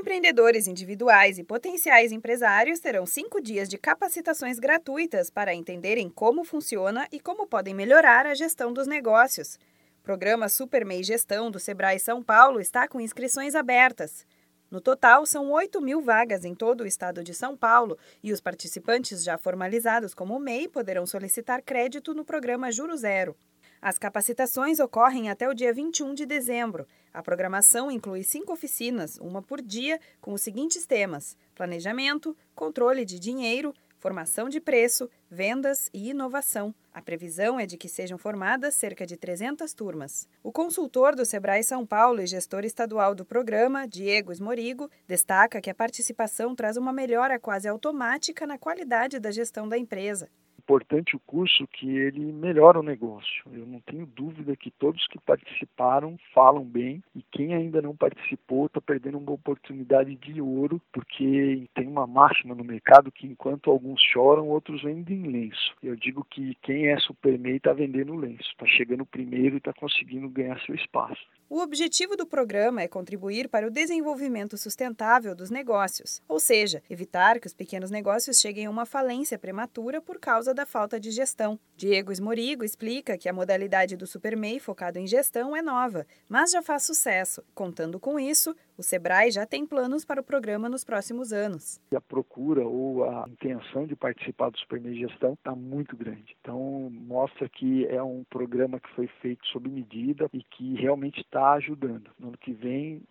Microempreendedores individuais e potenciais empresários terão cinco dias de capacitações gratuitas para entenderem como funciona e como podem melhorar a gestão dos negócios. O programa Super MEI Gestão do Sebrae São Paulo está com inscrições abertas. No total, são 8 mil vagas em todo o estado de São Paulo e os participantes já formalizados como MEI poderão solicitar crédito no programa Juro Zero. As capacitações ocorrem até o dia 21 de dezembro. A programação inclui cinco oficinas, uma por dia, com os seguintes temas: planejamento, controle de dinheiro, formação de preço, vendas e inovação. A previsão é de que sejam formadas cerca de 300 turmas. O consultor do Sebrae São Paulo e gestor estadual do programa, Diego Esmorigo, destaca que a participação traz uma melhora quase automática na qualidade da gestão da empresa importante o curso que ele melhora o negócio. Eu não tenho dúvida que todos que participaram falam bem e quem ainda não participou está perdendo uma oportunidade de ouro, porque tem uma máxima no mercado que enquanto alguns choram, outros vendem lenço. Eu digo que quem é supermei está vendendo lenço, está chegando primeiro e está conseguindo ganhar seu espaço. O objetivo do programa é contribuir para o desenvolvimento sustentável dos negócios, ou seja, evitar que os pequenos negócios cheguem a uma falência prematura por causa da falta de gestão. Diego Esmorigo explica que a modalidade do SuperMEI focado em gestão é nova, mas já faz sucesso. Contando com isso, o Sebrae já tem planos para o programa nos próximos anos. A procura ou a intenção de participar do Supermeio Gestão está muito grande. Então, mostra que é um programa que foi feito sob medida e que realmente está ajudando. No ano que vem,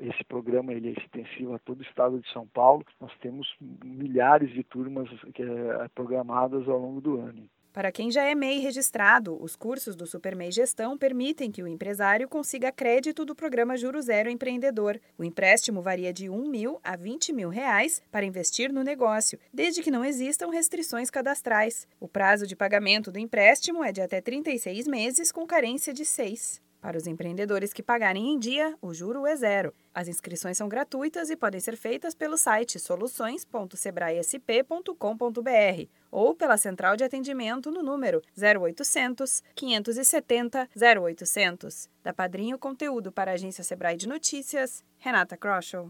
esse programa ele é extensivo a todo o estado de São Paulo. Nós temos milhares de turmas é, programadas ao longo do ano. Para quem já é MEI registrado, os cursos do SuperMEI Gestão permitem que o empresário consiga crédito do programa Juro Zero Empreendedor. O empréstimo varia de 1 mil a 20 mil reais para investir no negócio, desde que não existam restrições cadastrais. O prazo de pagamento do empréstimo é de até 36 meses, com carência de 6. Para os empreendedores que pagarem em dia, o juro é zero. As inscrições são gratuitas e podem ser feitas pelo site soluções.sebraesp.com.br ou pela central de atendimento no número 0800 570 0800. Da Padrinho Conteúdo para a agência Sebrae de Notícias, Renata Kroschel.